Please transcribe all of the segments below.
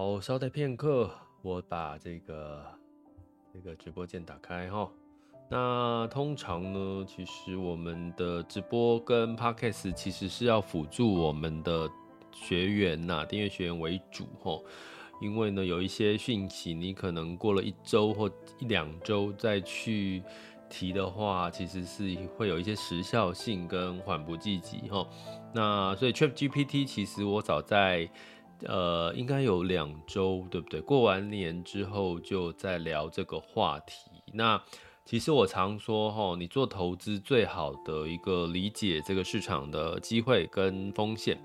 好，稍待片刻，我把这个这个直播键打开哈。那通常呢，其实我们的直播跟 Podcast 其实是要辅助我们的学员呐，订阅学员为主哈。因为呢，有一些讯息你可能过了一周或一两周再去提的话，其实是会有一些时效性跟缓不济急哈。那所以 ChatGPT 其实我早在呃，应该有两周，对不对？过完年之后就在聊这个话题。那其实我常说，哈，你做投资最好的一个理解这个市场的机会跟风险，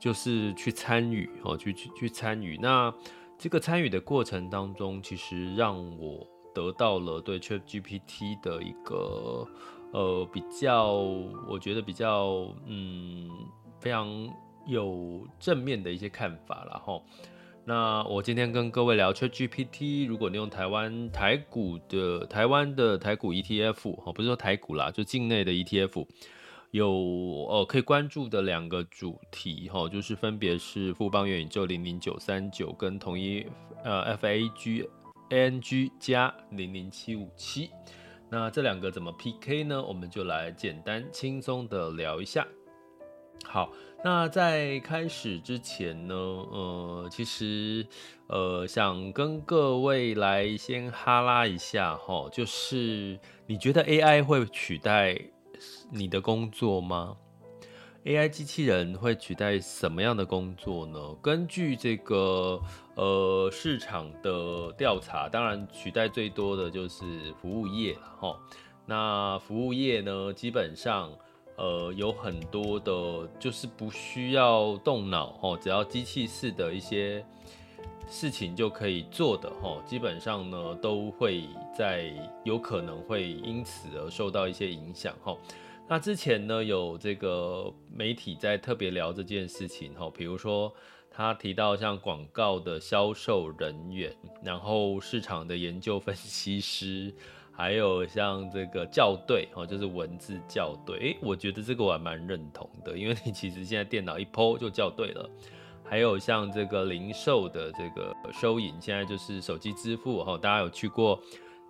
就是去参与，哦，去去去参与。那这个参与的过程当中，其实让我得到了对 ChatGPT 的一个呃比较，我觉得比较嗯非常。有正面的一些看法了哈。那我今天跟各位聊 ChatGPT，如果你用台湾台股的台湾的台股 ETF 哈，不是说台股啦，就境内的 ETF，有呃可以关注的两个主题哈，就是分别是富邦元宇宙零零九三九跟统一呃 FAG ANG 加零零七五七。那这两个怎么 PK 呢？我们就来简单轻松的聊一下。好。那在开始之前呢，呃，其实，呃，想跟各位来先哈拉一下哈，就是你觉得 AI 会取代你的工作吗？AI 机器人会取代什么样的工作呢？根据这个呃市场的调查，当然取代最多的就是服务业了哈。那服务业呢，基本上。呃，有很多的，就是不需要动脑哦，只要机器式的一些事情就可以做的哈，基本上呢都会在有可能会因此而受到一些影响哈。那之前呢有这个媒体在特别聊这件事情哈，比如说他提到像广告的销售人员，然后市场的研究分析师。还有像这个校对哦，就是文字校对，诶，我觉得这个我还蛮认同的，因为你其实现在电脑一 po 就校对了。还有像这个零售的这个收银，现在就是手机支付哈，大家有去过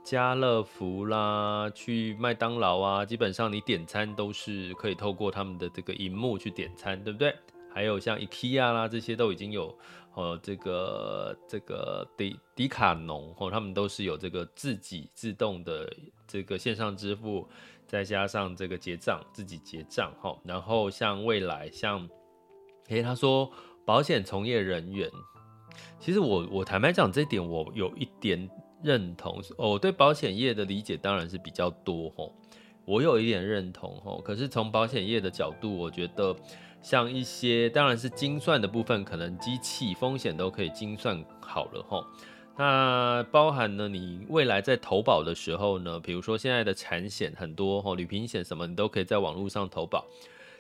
家乐福啦，去麦当劳啊，基本上你点餐都是可以透过他们的这个荧幕去点餐，对不对？还有像 IKEA 啦，这些都已经有。哦，这个这个迪迪卡侬哦，他们都是有这个自己自动的这个线上支付，再加上这个结账自己结账哈。然后像未来，像诶，他说保险从业人员，其实我我坦白讲这一点我有一点认同哦，我对保险业的理解当然是比较多哈，我有一点认同哈。可是从保险业的角度，我觉得。像一些当然是精算的部分，可能机器风险都可以精算好了齁。那包含呢，你未来在投保的时候呢，比如说现在的产险很多齁，旅平险什么你都可以在网络上投保。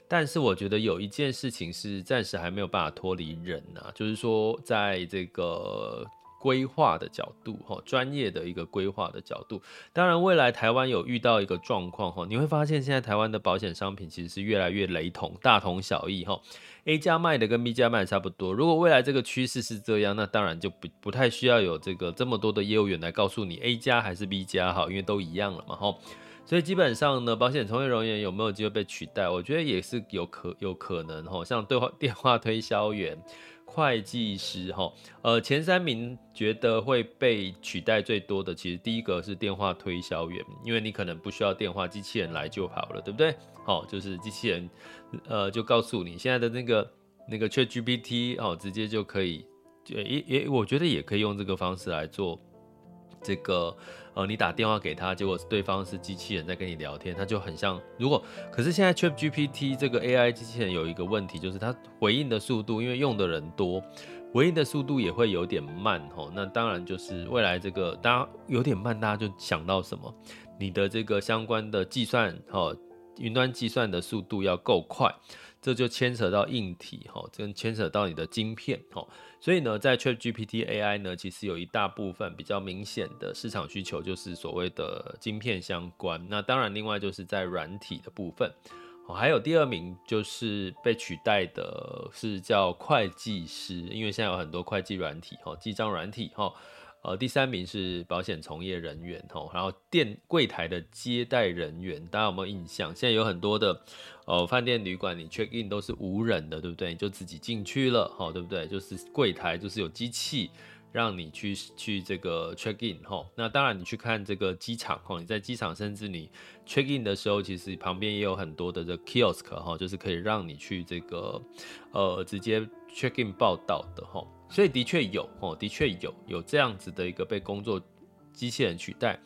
但是我觉得有一件事情是暂时还没有办法脱离人啊，就是说在这个。规划的角度，哈，专业的一个规划的角度。当然，未来台湾有遇到一个状况，哈，你会发现现在台湾的保险商品其实是越来越雷同，大同小异，哈。A 加卖的跟 B 加卖差不多。如果未来这个趋势是这样，那当然就不不太需要有这个这么多的业务员来告诉你 A 加还是 B 加，哈，因为都一样了嘛，哈。所以基本上呢，保险从业人员有没有机会被取代？我觉得也是有可有可能哈，像对话电话推销员、会计师哈，呃，前三名觉得会被取代最多的，其实第一个是电话推销员，因为你可能不需要电话，机器人来就好了，对不对？好，就是机器人，呃，就告诉你现在的那个那个 ChatGPT 哦，直接就可以，也也我觉得也可以用这个方式来做。这个呃，你打电话给他，结果对方是机器人在跟你聊天，他就很像。如果可是现在 ChatGPT 这个 AI 机器人有一个问题，就是它回应的速度，因为用的人多，回应的速度也会有点慢吼。那当然就是未来这个大家有点慢，大家就想到什么？你的这个相关的计算吼，云端计算的速度要够快。这就牵扯到硬体哈，跟牵扯到你的晶片哈，所以呢，在 ChatGPT AI 呢，其实有一大部分比较明显的市场需求就是所谓的晶片相关。那当然，另外就是在软体的部分，哦还有第二名就是被取代的是叫会计师，因为现在有很多会计软体哈，记账软体哈。呃，第三名是保险从业人员吼，然后店柜台的接待人员，大家有没有印象？现在有很多的呃饭店旅馆，你 check in 都是无人的，对不对？你就自己进去了，吼，对不对？就是柜台就是有机器让你去去这个 check in 吼。那当然，你去看这个机场吼，你在机场甚至你 check in 的时候，其实旁边也有很多的这 kiosk 哈，就是可以让你去这个呃直接 check in 报道的吼。所以的确有哦，的确有有这样子的一个被工作机器人取代。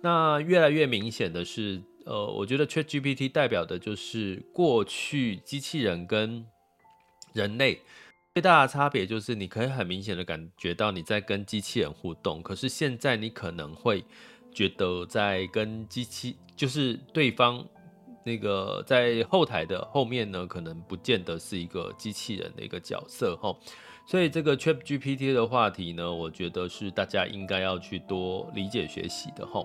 那越来越明显的是，呃，我觉得 ChatGPT 代表的就是过去机器人跟人类最大的差别，就是你可以很明显的感觉到你在跟机器人互动，可是现在你可能会觉得在跟机器，就是对方那个在后台的后面呢，可能不见得是一个机器人的一个角色哈。所以这个 ChatGPT 的话题呢，我觉得是大家应该要去多理解学习的哈。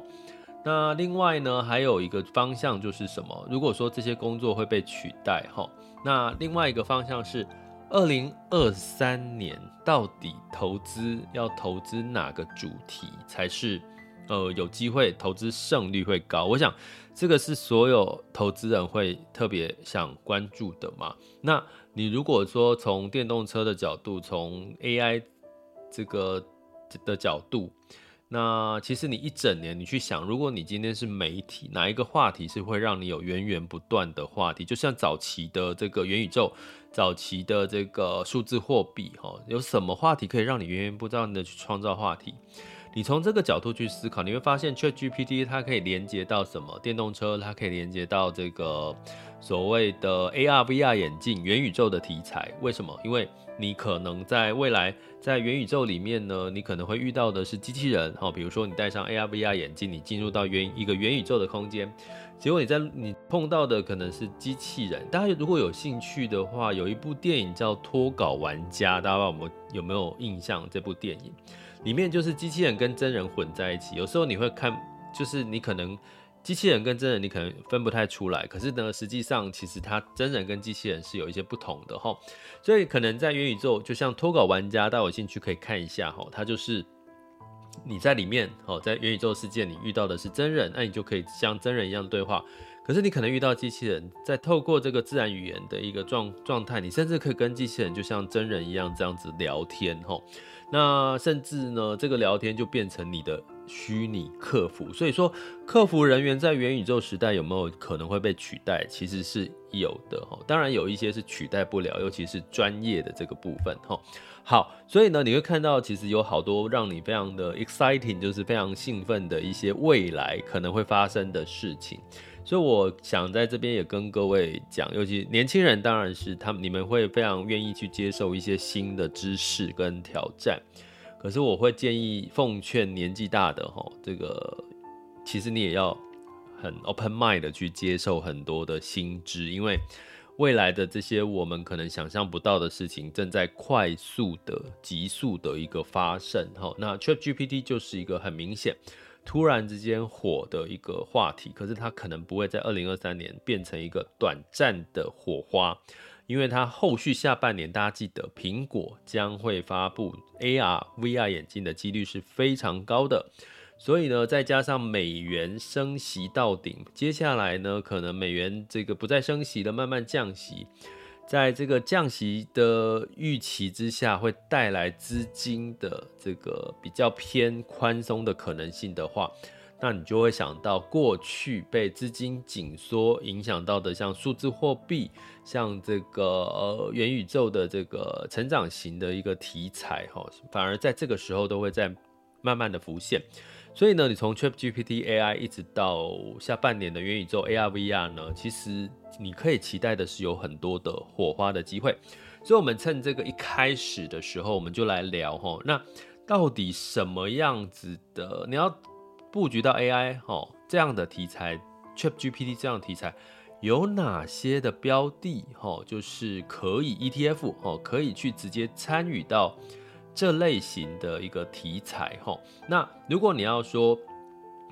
那另外呢，还有一个方向就是什么？如果说这些工作会被取代哈，那另外一个方向是，二零二三年到底投资要投资哪个主题才是呃有机会投资胜率会高？我想这个是所有投资人会特别想关注的嘛。那你如果说从电动车的角度，从 AI 这个的角度，那其实你一整年你去想，如果你今天是媒体，哪一个话题是会让你有源源不断的话题？就像早期的这个元宇宙，早期的这个数字货币，哈，有什么话题可以让你源源不断的去创造话题？你从这个角度去思考，你会发现 ChatGPT 它可以连接到什么？电动车它可以连接到这个。所谓的 AR、VR 眼镜、元宇宙的题材，为什么？因为你可能在未来在元宇宙里面呢，你可能会遇到的是机器人，哈，比如说你戴上 AR、VR 眼镜，你进入到元一个元宇宙的空间，结果你在你碰到的可能是机器人。大家如果有兴趣的话，有一部电影叫《脱稿玩家》，大家有没有有没有印象？这部电影里面就是机器人跟真人混在一起，有时候你会看，就是你可能。机器人跟真人你可能分不太出来，可是呢，实际上其实它真人跟机器人是有一些不同的哈，所以可能在元宇宙，就像脱稿玩家，大家有兴趣可以看一下哈，它就是你在里面哦，在元宇宙世界你遇到的是真人，那你就可以像真人一样对话，可是你可能遇到机器人，在透过这个自然语言的一个状状态，你甚至可以跟机器人就像真人一样这样子聊天哈，那甚至呢，这个聊天就变成你的。虚拟客服，所以说客服人员在元宇宙时代有没有可能会被取代？其实是有的哈，当然有一些是取代不了，尤其是专业的这个部分哈。好，所以呢，你会看到其实有好多让你非常的 exciting，就是非常兴奋的一些未来可能会发生的事情。所以我想在这边也跟各位讲，尤其年轻人，当然是他们你们会非常愿意去接受一些新的知识跟挑战。可是我会建议奉劝年纪大的哈，这个其实你也要很 open mind 的去接受很多的新知，因为未来的这些我们可能想象不到的事情正在快速的、急速的一个发生哈。那 ChatGPT 就是一个很明显突然之间火的一个话题，可是它可能不会在二零二三年变成一个短暂的火花。因为它后续下半年，大家记得苹果将会发布 AR、VR 眼镜的几率是非常高的，所以呢，再加上美元升息到顶，接下来呢，可能美元这个不再升息了，慢慢降息，在这个降息的预期之下，会带来资金的这个比较偏宽松的可能性的话，那你就会想到过去被资金紧缩影响到的，像数字货币，像这个呃元宇宙的这个成长型的一个题材哈，反而在这个时候都会在慢慢的浮现。所以呢，你从 ChatGPT AI 一直到下半年的元宇宙 AR VR 呢，其实你可以期待的是有很多的火花的机会。所以，我们趁这个一开始的时候，我们就来聊哈，那到底什么样子的你要布局到 AI 哈这样的题材，ChatGPT 这样的题材有哪些的标的哈，就是可以 ETF 哈，可以去直接参与到。这类型的一个题材，哈，那如果你要说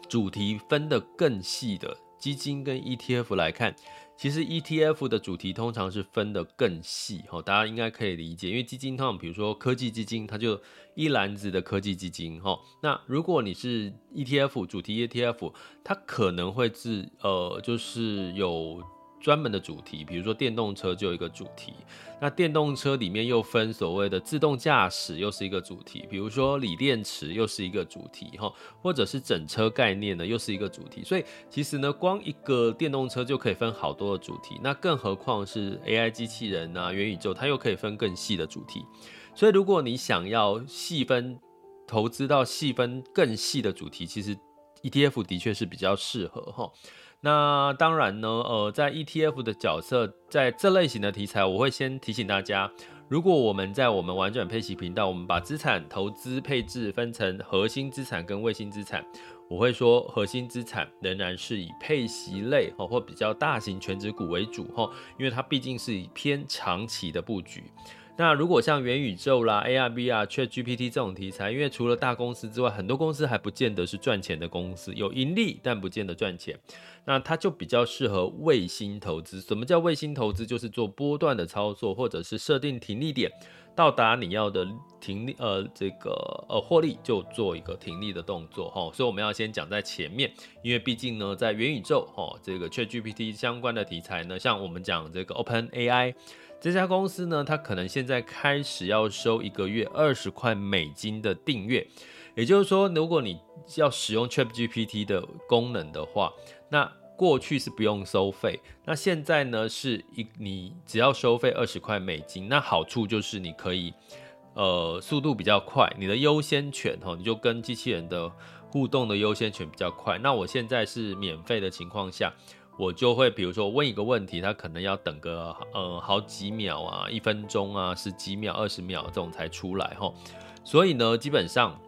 主题分得更细的基金跟 ETF 来看，其实 ETF 的主题通常是分得更细，哈，大家应该可以理解，因为基金通常比如说科技基金，它就一篮子的科技基金，哈，那如果你是 ETF 主题 ETF，它可能会是呃，就是有。专门的主题，比如说电动车就有一个主题，那电动车里面又分所谓的自动驾驶，又是一个主题，比如说锂电池又是一个主题，哈，或者是整车概念呢，又是一个主题。所以其实呢，光一个电动车就可以分好多的主题，那更何况是 AI 机器人啊、元宇宙，它又可以分更细的主题。所以如果你想要细分投资到细分更细的主题，其实 ETF 的确是比较适合，哈。那当然呢，呃，在 ETF 的角色，在这类型的题材，我会先提醒大家，如果我们在我们玩转配息频道，我们把资产投资配置分成核心资产跟卫星资产，我会说核心资产仍然是以配息类或比较大型全值股为主哈，因为它毕竟是以偏长期的布局。那如果像元宇宙啦、AR、VR、ChatGPT 这种题材，因为除了大公司之外，很多公司还不见得是赚钱的公司，有盈利但不见得赚钱。那它就比较适合卫星投资。什么叫卫星投资？就是做波段的操作，或者是设定停利点，到达你要的停利，呃，这个呃获利就做一个停利的动作哈。所以我们要先讲在前面，因为毕竟呢，在元宇宙哈，这个 ChatGPT 相关的题材呢，像我们讲这个 OpenAI。这家公司呢，它可能现在开始要收一个月二十块美金的订阅，也就是说，如果你要使用 ChatGPT 的功能的话，那过去是不用收费，那现在呢是一你只要收费二十块美金，那好处就是你可以呃速度比较快，你的优先权哈，你就跟机器人的互动的优先权比较快。那我现在是免费的情况下。我就会，比如说问一个问题，他可能要等个呃好几秒啊，一分钟啊，十几秒、二十秒这种才出来哈。所以呢，基本上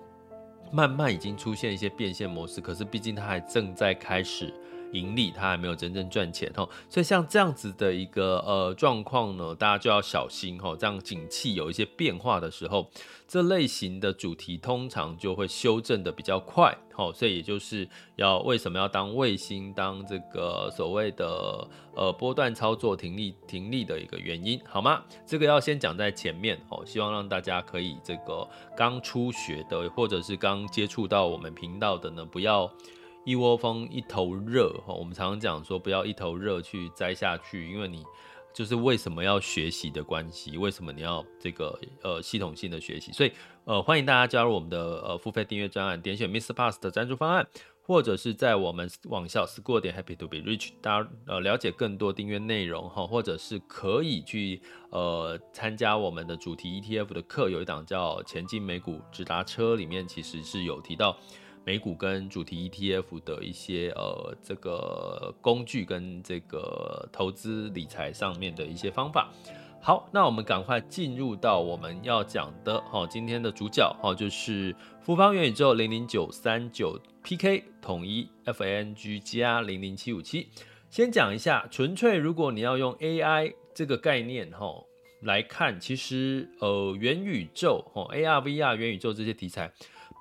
慢慢已经出现一些变现模式，可是毕竟它还正在开始。盈利，它还没有真正赚钱哈，所以像这样子的一个呃状况呢，大家就要小心哈。这样景气有一些变化的时候，这类型的主题通常就会修正的比较快哈。所以也就是要为什么要当卫星当这个所谓的呃波段操作停利停利的一个原因好吗？这个要先讲在前面哦，希望让大家可以这个刚初学的或者是刚接触到我们频道的呢，不要。一窝蜂一头热哈，我们常常讲说不要一头热去栽下去，因为你就是为什么要学习的关系，为什么你要这个呃系统性的学习，所以呃欢迎大家加入我们的呃付费订阅专案，点选 Mr. Pass 的赞助方案，或者是在我们网校 School 点 Happy to be Rich，大家呃了解更多订阅内容哈，或者是可以去呃参加我们的主题 ETF 的课，有一档叫前进美股直达车，里面其实是有提到。美股跟主题 ETF 的一些呃这个工具跟这个投资理财上面的一些方法。好，那我们赶快进入到我们要讲的哈，今天的主角哈就是富邦元宇宙零零九三九 PK 统一 FNG 加零零七五七。先讲一下，纯粹如果你要用 AI 这个概念哈来看，其实呃元宇宙哈 AR VR 元宇宙这些题材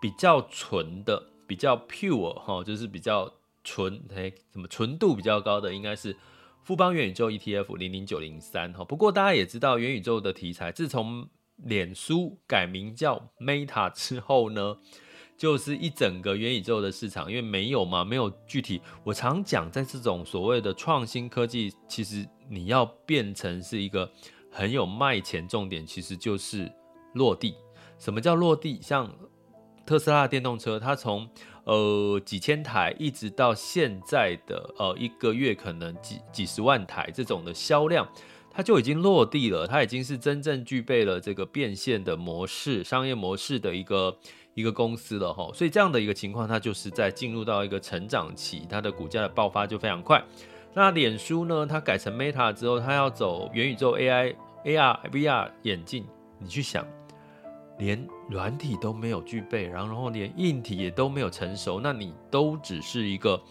比较纯的。比较 pure 哈，就是比较纯，哎，什么纯度比较高的，应该是富邦元宇宙 ETF 零零九零三哈。不过大家也知道，元宇宙的题材，自从脸书改名叫 Meta 之后呢，就是一整个元宇宙的市场，因为没有嘛，没有具体。我常讲，在这种所谓的创新科技，其实你要变成是一个很有卖钱重点，其实就是落地。什么叫落地？像特斯拉的电动车，它从呃几千台一直到现在的呃一个月可能几几十万台这种的销量，它就已经落地了，它已经是真正具备了这个变现的模式、商业模式的一个。一个公司了哈，所以这样的一个情况，它就是在进入到一个成长期，它的股价的爆发就非常快。那脸书呢，它改成 Meta 之后，它要走元宇宙 AI、AR、VR 眼镜，你去想，连软体都没有具备，然后连硬体也都没有成熟，那你都只是一个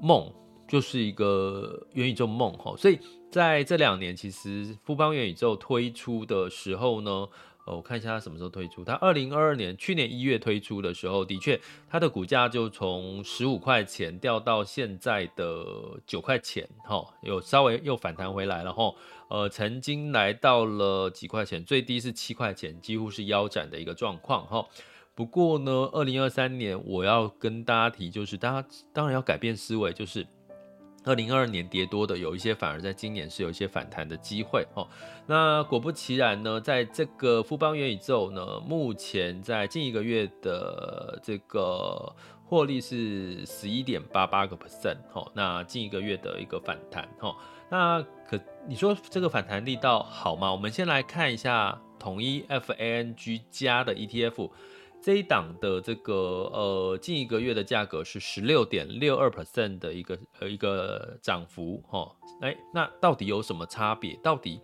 梦，就是一个元宇宙梦哈。所以在这两年，其实富邦元宇宙推出的时候呢。我看一下它什么时候推出。它二零二二年去年一月推出的时候，的确它的股价就从十五块钱掉到现在的九块钱，哈，有稍微又反弹回来了，哈，呃，曾经来到了几块钱，最低是七块钱，几乎是腰斩的一个状况，哈。不过呢，二零二三年我要跟大家提，就是大家当然要改变思维，就是。二零二二年跌多的有一些，反而在今年是有一些反弹的机会哦。那果不其然呢，在这个富邦元宇宙呢，目前在近一个月的这个获利是十一点八八个 percent 哦。那近一个月的一个反弹哦。那可你说这个反弹力道好吗？我们先来看一下统一 FANG 加的 ETF。这一档的这个呃近一个月的价格是十六点六二 percent 的一个呃一个涨幅哈，哎，那到底有什么差别？到底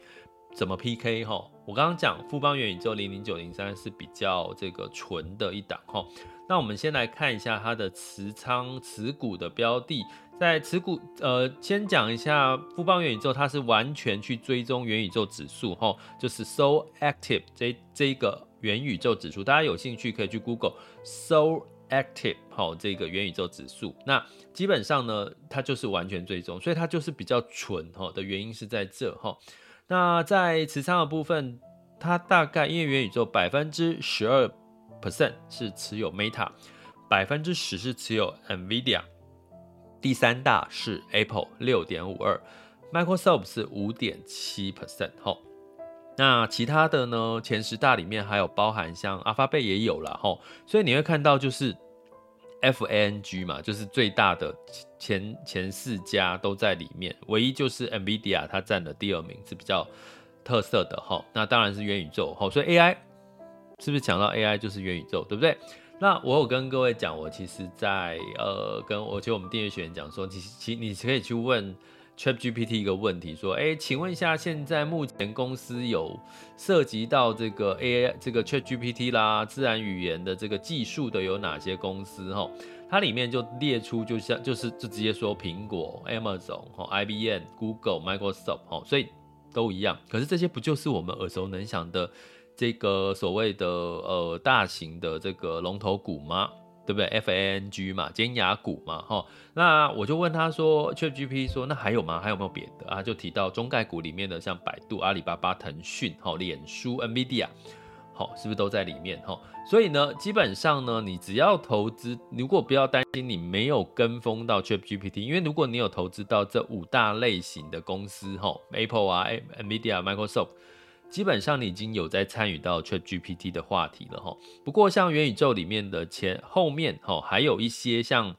怎么 PK 哈？我刚刚讲富邦元宇宙零零九零三是比较这个纯的一档哈，那我们先来看一下它的持仓持股的标的，在持股呃先讲一下富邦元宇宙，它是完全去追踪元宇宙指数哈，就是 So Active 这这个。元宇宙指数，大家有兴趣可以去 Google So Active 好，这个元宇宙指数。那基本上呢，它就是完全追踪，所以它就是比较纯哈的原因是在这哈。那在持仓的部分，它大概因为元宇宙百分之十二 percent 是持有 Meta，百分之十是持有 NVIDIA，第三大是 Apple 六点五二，Microsoft 是五点七 percent 哈。那其他的呢？前十大里面还有包含像阿发贝也有了吼，所以你会看到就是 FANG 嘛，就是最大的前前四家都在里面，唯一就是 NVIDIA 它占了第二名是比较特色的哈。那当然是元宇宙哈，所以 AI 是不是讲到 AI 就是元宇宙，对不对？那我有跟各位讲，我其实在呃跟我其实我们订阅学员讲说，其实其你可以去问。ChatGPT 一个问题说，哎，请问一下，现在目前公司有涉及到这个 AI 这个 ChatGPT 啦，自然语言的这个技术的有哪些公司？哈，它里面就列出，就像就是就直接说苹果、Amazon、哈、IBM、Google、Microsoft，哈，所以都一样。可是这些不就是我们耳熟能详的这个所谓的呃大型的这个龙头股吗？对不对？FANG 嘛，尖牙股嘛，哈。那我就问他说，ChatGPT 说，那还有吗？还有没有别的啊？就提到中概股里面的，像百度、阿里巴巴、腾讯、哈、脸书、NVIDIA，好，是不是都在里面？哈。所以呢，基本上呢，你只要投资，如果不要担心你没有跟风到 ChatGPT，因为如果你有投资到这五大类型的公司，哈，Apple 啊、NVIDIA、Microsoft。基本上你已经有在参与到 ChatGPT 的话题了哈。不过像元宇宙里面的前后面哈，还有一些像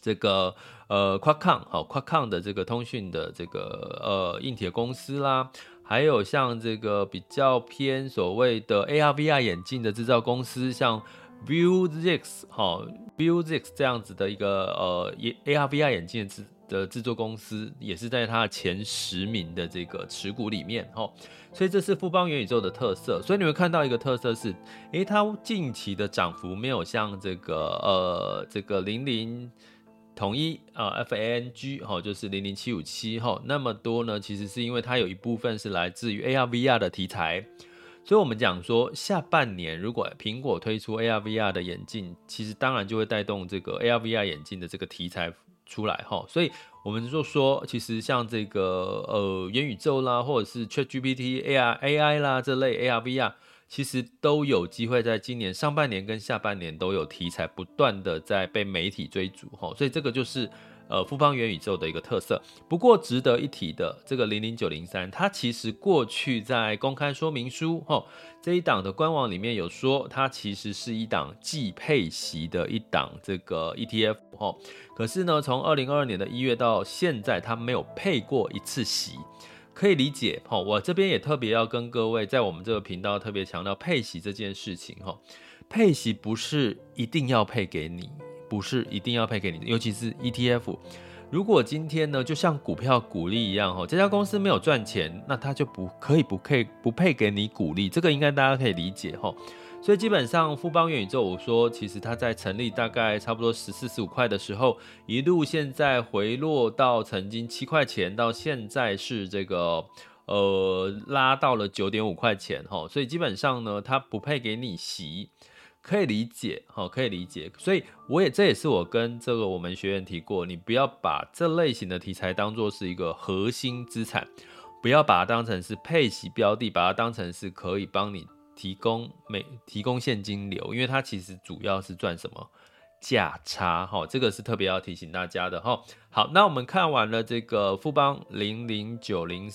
这个呃 Qualcomm 哈 Qualcomm 的这个通讯的这个呃硬体公司啦，还有像这个比较偏所谓的 AR VR 眼镜的制造公司，像 Vuzix 哈 Vuzix 这样子的一个呃 AR VR 眼镜的制的制作公司，也是在它的前十名的这个持股里面哦。所以这是富邦元宇宙的特色，所以你会看到一个特色是，诶，它近期的涨幅没有像这个呃这个零零统一啊 FANG 哈，就是零零七五七哈那么多呢，其实是因为它有一部分是来自于 AR VR 的题材，所以我们讲说下半年如果苹果推出 AR VR 的眼镜，其实当然就会带动这个 AR VR 眼镜的这个题材出来哈，所以。我们就说，其实像这个呃元宇宙啦，或者是 ChatGPT、AR、AI 啦这类 AR、VR，其实都有机会在今年上半年跟下半年都有题材不断的在被媒体追逐哈，所以这个就是。呃，富邦元宇宙的一个特色。不过值得一提的，这个零零九零三，它其实过去在公开说明书哈这一档的官网里面有说，它其实是一档既配息的一档这个 ETF 哈。可是呢，从二零二二年的一月到现在，它没有配过一次息，可以理解哈。我这边也特别要跟各位在我们这个频道特别强调配息这件事情哈，配息不是一定要配给你。不是一定要配给你的，尤其是 ETF。如果今天呢，就像股票股利一样哈，这家公司没有赚钱，那它就不可以不配不配给你股利，这个应该大家可以理解哈。所以基本上富邦元宇宙，我说其实它在成立大概差不多十四十五块的时候，一路现在回落到曾经七块钱，到现在是这个呃拉到了九点五块钱哈。所以基本上呢，它不配给你息。可以理解，哈，可以理解，所以我也这也是我跟这个我们学员提过，你不要把这类型的题材当做是一个核心资产，不要把它当成是配息标的，把它当成是可以帮你提供每提供现金流，因为它其实主要是赚什么价差，哈，这个是特别要提醒大家的，哈。好，那我们看完了这个富邦零零九零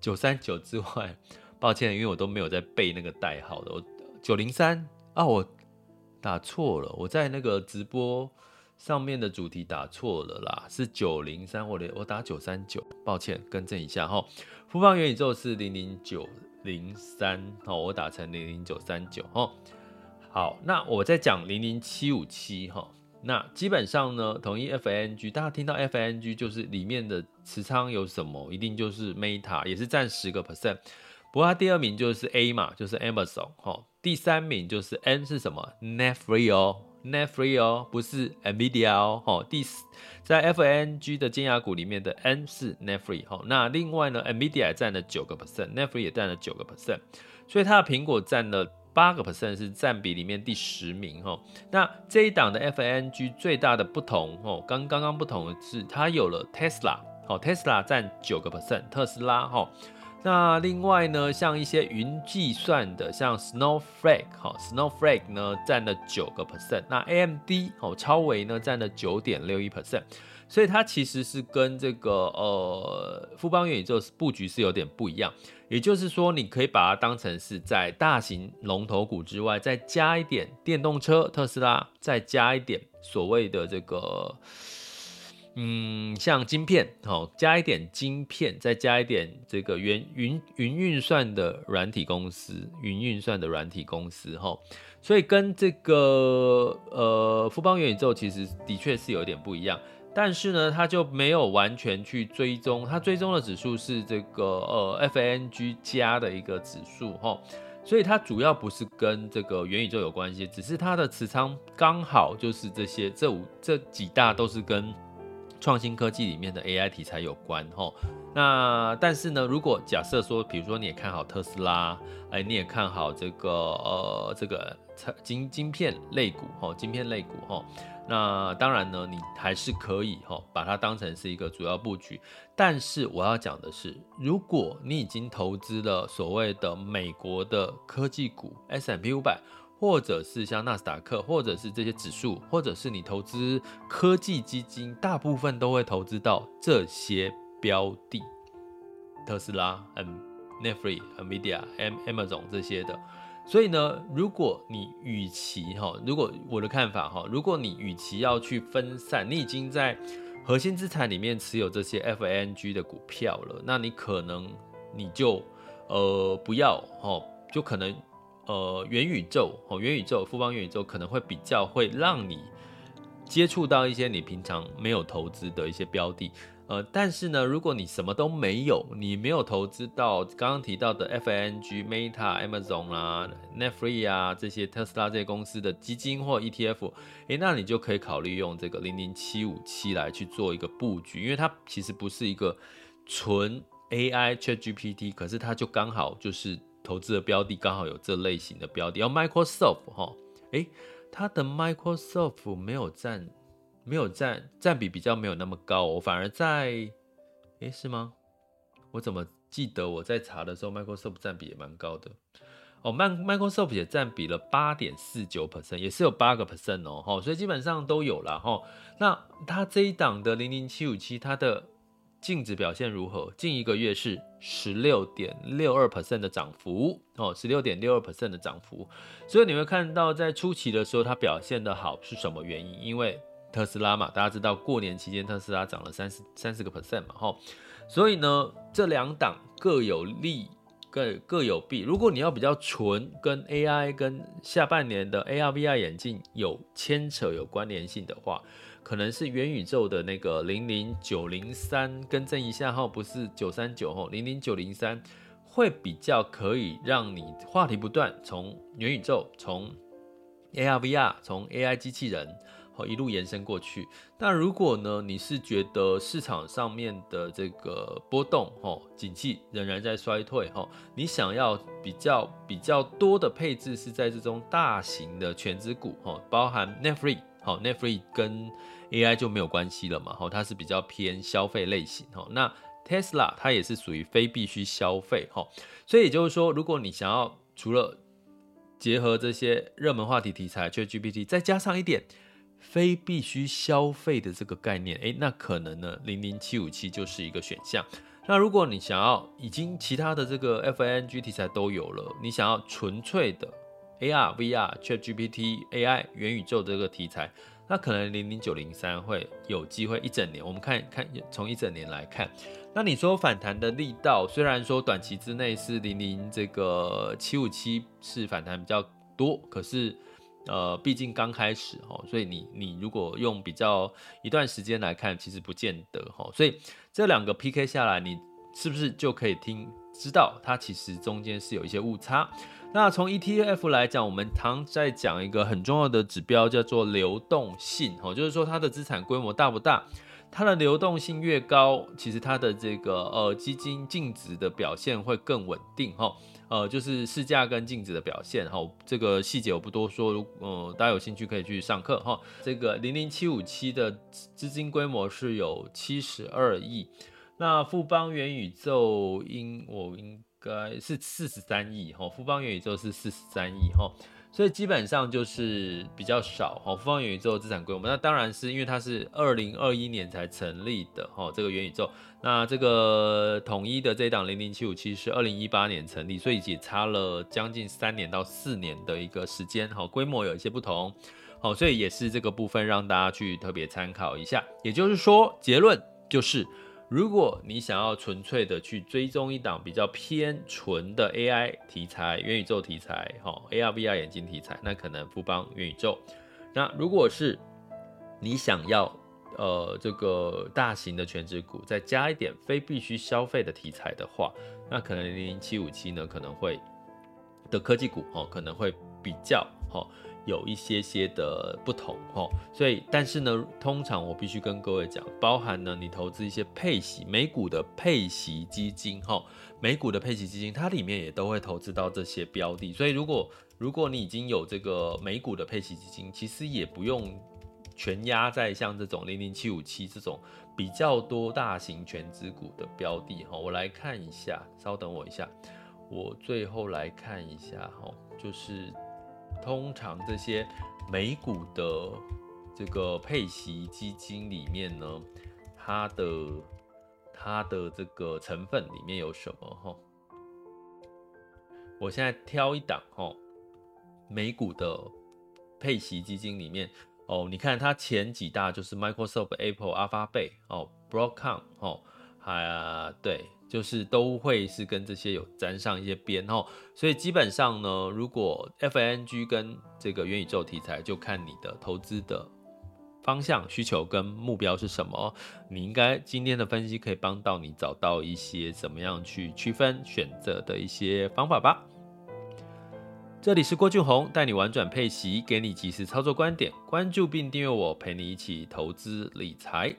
九三九之外，抱歉，因为我都没有在背那个代号的，我九零三。啊，我打错了，我在那个直播上面的主题打错了啦，是九零三，我的我打九三九，抱歉，更正一下哈。富邦元宇宙是零零九零三，好，我打成零零九三九哈。好，那我再讲零零七五七哈。那基本上呢，统一 FNG，大家听到 FNG 就是里面的持仓有什么，一定就是 Meta，也是占十个 percent。不过它第二名就是 A 嘛，就是 Amazon 哈。第三名就是 N 是什么 n e t f r e e 哦 n e t f r e e 哦，不是 Nvidia 哦。好，第四在 FNG 的尖牙股里面的 N 是 Netflix 哈。那另外呢，Nvidia 占了九个 percent，Netflix 也占了九个 percent，所以它的苹果占了八个 percent，是占比里面第十名哈。那这一档的 FNG 最大的不同哦，刚刚刚不同的是它有了 Tesla，好，Tesla 占九个 percent，特斯拉哈。那另外呢，像一些云计算的，像 Snowflake 哈，Snowflake 呢占了九个 percent，那 AMD 哦，超微呢占了九点六一 percent，所以它其实是跟这个呃富邦元宇宙布局是有点不一样，也就是说，你可以把它当成是在大型龙头股之外，再加一点电动车特斯拉，再加一点所谓的这个。嗯，像晶片，好，加一点晶片，再加一点这个云云云运算的软体公司，云运算的软体公司，哈，所以跟这个呃富邦元宇宙其实的确是有点不一样，但是呢，它就没有完全去追踪，它追踪的指数是这个呃 F N G 加的一个指数，哈，所以它主要不是跟这个元宇宙有关系，只是它的持仓刚好就是这些这五这几大都是跟。创新科技里面的 AI 题材有关哈，那但是呢，如果假设说，比如说你也看好特斯拉，哎，你也看好这个呃这个晶晶片类股哈，晶片类股哈，那当然呢，你还是可以哈把它当成是一个主要布局。但是我要讲的是，如果你已经投资了所谓的美国的科技股 S&P 五百。或者是像纳斯达克，或者是这些指数，或者是你投资科技基金，大部分都会投资到这些标的，特斯拉、嗯、Netflix、Nvidia、M、Amazon 这些的。所以呢，如果你与其哈，如果我的看法哈，如果你与其要去分散，你已经在核心资产里面持有这些 FANG 的股票了，那你可能你就呃不要哈，就可能。呃，元宇宙哦，元宇宙，富邦元宇宙可能会比较会让你接触到一些你平常没有投资的一些标的，呃，但是呢，如果你什么都没有，你没有投资到刚刚提到的 FNG、Meta、Amazon 啊、Netflix 啊这些特斯拉这些公司的基金或 ETF，诶，那你就可以考虑用这个零零七五七来去做一个布局，因为它其实不是一个纯 AI ChatGPT，可是它就刚好就是。投资的标的刚好有这类型的标的，要 Microsoft 哈，诶，它的 Microsoft 没有占，没有占占比比较没有那么高，我反而在，诶，是吗？我怎么记得我在查的时候，Microsoft 占比也蛮高的？哦，Microsoft 也占比了八点四九 percent，也是有八个 percent 哦，哈，所以基本上都有了哈。那它这一档的零零七五七，它的净值表现如何？近一个月是十六点六二 percent 的涨幅哦，十六点六二 percent 的涨幅。所以你会看到，在初期的时候，它表现得好是什么原因？因为特斯拉嘛，大家知道过年期间特斯拉涨了三十三十个 percent 嘛，哈。所以呢，这两档各有利。各各有弊。如果你要比较纯，跟 AI 跟下半年的 AR VR 眼镜有牵扯、有关联性的话，可能是元宇宙的那个零零九零三，更正一下哈，不是九三九哈，零零九零三会比较可以让你话题不断，从元宇宙，从 AR VR，从 AI 机器人。好，一路延伸过去。那如果呢，你是觉得市场上面的这个波动，吼，景气仍然在衰退，吼，你想要比较比较多的配置是在这种大型的全值股，吼，包含 Netflix，好，Netflix 跟 AI 就没有关系了嘛，吼，它是比较偏消费类型，吼，那 Tesla 它也是属于非必须消费，哈，所以也就是说，如果你想要除了结合这些热门话题题材缺 GPT，再加上一点。非必须消费的这个概念，诶，那可能呢，零零七五七就是一个选项。那如果你想要已经其他的这个 FANG 题材都有了，你想要纯粹的 AR、VR、ChatGPT、AI、元宇宙这个题材，那可能零零九零三会有机会一整年。我们看看从一整年来看，那你说反弹的力道，虽然说短期之内是零零这个七五七是反弹比较多，可是。呃，毕竟刚开始哈，所以你你如果用比较一段时间来看，其实不见得哈。所以这两个 PK 下来，你是不是就可以听知道它其实中间是有一些误差？那从 ETF 来讲，我们常在讲一个很重要的指标叫做流动性哈，就是说它的资产规模大不大，它的流动性越高，其实它的这个呃基金净值的表现会更稳定哈。呃，就是市价跟净值的表现哈，这个细节我不多说，呃，大家有兴趣可以去上课哈。这个零零七五七的资金规模是有七十二亿，那富邦元宇宙应我应该是四十三亿哈，富邦元宇宙是四十三亿哈。所以基本上就是比较少哈，富邦元宇宙资产规模，那当然是因为它是二零二一年才成立的哈，这个元宇宙，那这个统一的这一档零零七五七是二零一八年成立，所以也差了将近三年到四年的一个时间哈，规模有一些不同，好，所以也是这个部分让大家去特别参考一下，也就是说结论就是。如果你想要纯粹的去追踪一档比较偏纯的 AI 题材、元宇宙题材，哈，AR、VR 眼镜题材，那可能富邦元宇宙。那如果是你想要呃这个大型的全职股，再加一点非必须消费的题材的话，那可能零零七五七呢可能会的科技股哦可能会比较哈。有一些些的不同哈，所以但是呢，通常我必须跟各位讲，包含呢你投资一些配息美股的配息基金哈，美股的配息基金它里面也都会投资到这些标的，所以如果如果你已经有这个美股的配息基金，其实也不用全压在像这种零零七五七这种比较多大型全值股的标的哈，我来看一下，稍等我一下，我最后来看一下哈，就是。通常这些美股的这个配息基金里面呢，它的它的这个成分里面有什么哈？我现在挑一档哈，美股的配息基金里面哦，你看它前几大就是 Microsoft、Apple、Alphabet 哦，Broadcom 哦，还对。就是都会是跟这些有沾上一些边哦，所以基本上呢，如果 F N G 跟这个元宇宙题材，就看你的投资的方向、需求跟目标是什么。你应该今天的分析可以帮到你找到一些怎么样去区分选择的一些方法吧。这里是郭俊宏，带你玩转配息，给你及时操作观点，关注并订阅我，陪你一起投资理财。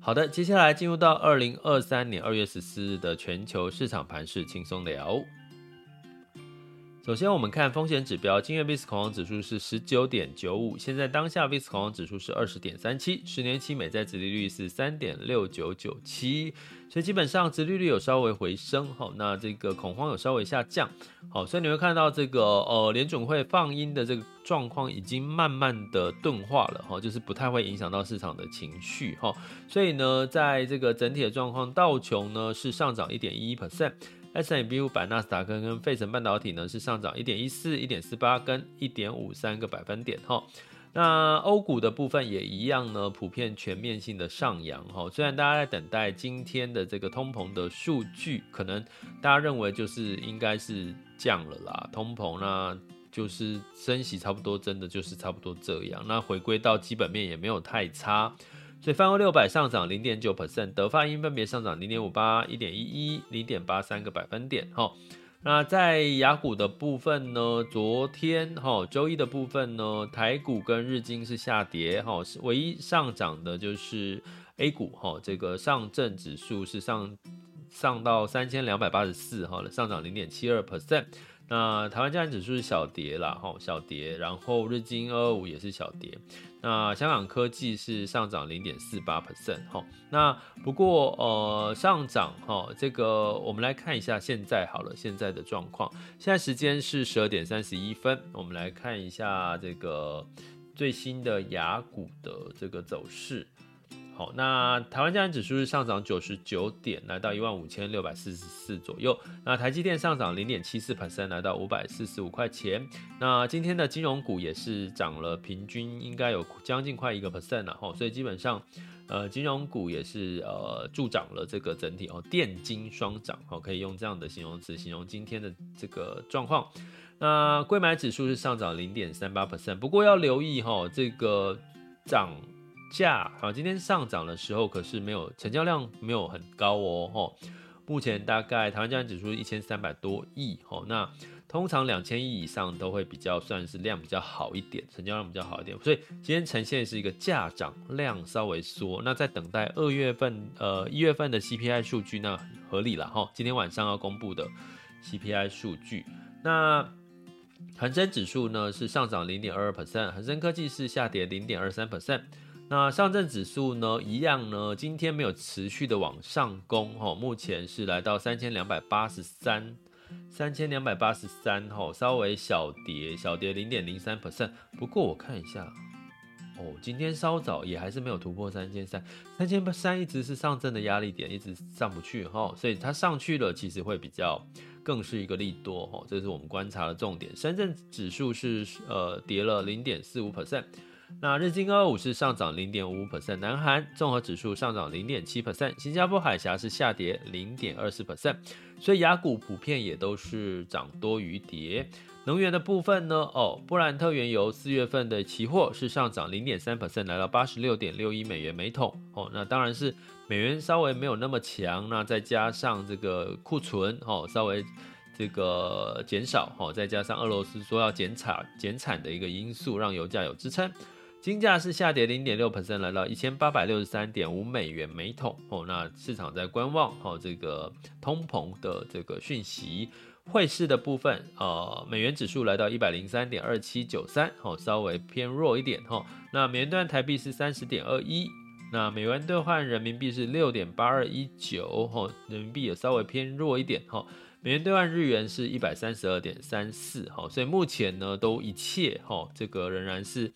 好的，接下来进入到二零二三年二月十四日的全球市场盘势轻松聊。首先，我们看风险指标，今日 VIX 恐慌指数是十九点九五，现在当下 VIX 恐慌指数是二十点三七，十年期美债殖利率是三点六九九七，所以基本上殖利率有稍微回升，好，那这个恐慌有稍微下降，好，所以你会看到这个呃联准会放鹰的这个状况已经慢慢的钝化了，哈，就是不太会影响到市场的情绪，哈，所以呢，在这个整体的状况，道琼呢是上涨一点一一 percent。S&P 500、纳斯达克跟费城半导体呢是上涨一点一四、一点四八跟一点五三个百分点哈。那欧股的部分也一样呢，普遍全面性的上扬哈。虽然大家在等待今天的这个通膨的数据，可能大家认为就是应该是降了啦，通膨那就是升息差不多，真的就是差不多这样。那回归到基本面也没有太差。所以泛欧六百上涨零点九 percent，德发英分别上涨零点五八、一点一一、零点八三个百分点。哈，那在雅股的部分呢？昨天哈周一的部分呢，台股跟日经是下跌，哈，是唯一上涨的就是 A 股，哈，这个上证指数是上上到三千两百八十四，哈，上涨零点七二 percent。那台湾加权指数是小跌啦，哈，小跌，然后日经二五也是小跌。那香港科技是上涨零点四八 percent，哈。那不过呃上涨哈，这个我们来看一下现在好了，现在的状况。现在时间是十二点三十一分，我们来看一下这个最新的雅股的这个走势。好，那台湾加权指数是上涨九十九点，来到一万五千六百四十四左右。那台积电上涨零点七四 percent，来到五百四十五块钱。那今天的金融股也是涨了，平均应该有将近快一个 percent 了哈。所以基本上，呃，金融股也是呃助长了这个整体哦，电金双涨，好，可以用这样的形容词形容今天的这个状况。那柜买指数是上涨零点三八 percent，不过要留意哈，这个涨。价好，今天上涨的时候可是没有成交量，没有很高哦。吼，目前大概台湾加权指数一千三百多亿。吼，那通常两千亿以上都会比较算是量比较好一点，成交量比较好一点。所以今天呈现是一个价涨量稍微缩。那在等待二月份呃一月份的 CPI 数据，那合理了哈。今天晚上要公布的 CPI 数据，那恒生指数呢是上涨零点二二 percent，恒生科技是下跌零点二三 percent。那上证指数呢，一样呢，今天没有持续的往上攻，哈，目前是来到三千两百八十三，三千两百八十三，哈，稍微小跌，小跌零点零三 percent。不过我看一下，哦，今天稍早也还是没有突破三千三，三千三一直是上证的压力点，一直上不去，哈，所以它上去了，其实会比较更是一个利多，哈，这是我们观察的重点。深圳指数是呃跌了零点四五 percent。那日经二五是上涨零点五五 percent，南韩综合指数上涨零点七 percent，新加坡海峡是下跌零点二四 percent，所以雅股普遍也都是涨多于跌。能源的部分呢？哦，布兰特原油四月份的期货是上涨零点三 percent，来到八十六点六一美元每桶。哦，那当然是美元稍微没有那么强，那再加上这个库存哦稍微这个减少，哦，再加上俄罗斯说要减产减产的一个因素，让油价有支撑。金价是下跌零点六 percent，来到一千八百六十三点五美元每桶。哦，那市场在观望哦，这个通膨的这个讯息。汇市的部分，呃，美元指数来到一百零三点二七九三，哦，稍微偏弱一点哈。那美元兑台币是三十点二一，那美元兑换人民币是六点八二一九，哈，人民币也稍微偏弱一点哈。美元兑换日元是一百三十二点三四，哈，所以目前呢，都一切哈，这个仍然是。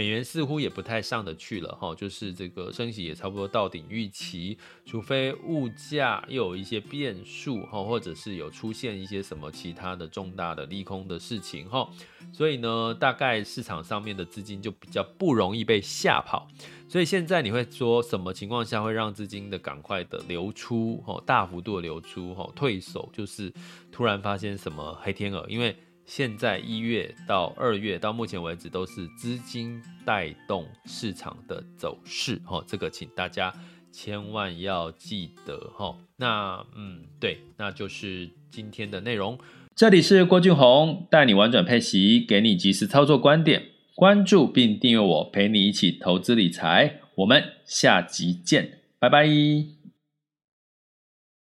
美元似乎也不太上得去了哈，就是这个升息也差不多到顶预期，除非物价又有一些变数哈，或者是有出现一些什么其他的重大的利空的事情哈，所以呢，大概市场上面的资金就比较不容易被吓跑，所以现在你会说什么情况下会让资金的赶快的流出哈，大幅度的流出哈，退守就是突然发现什么黑天鹅，因为。现在一月到二月到目前为止都是资金带动市场的走势，哈，这个请大家千万要记得，哈。那嗯，对，那就是今天的内容。这里是郭俊宏，带你玩转配息，给你及时操作观点，关注并订阅我，陪你一起投资理财。我们下集见，拜拜。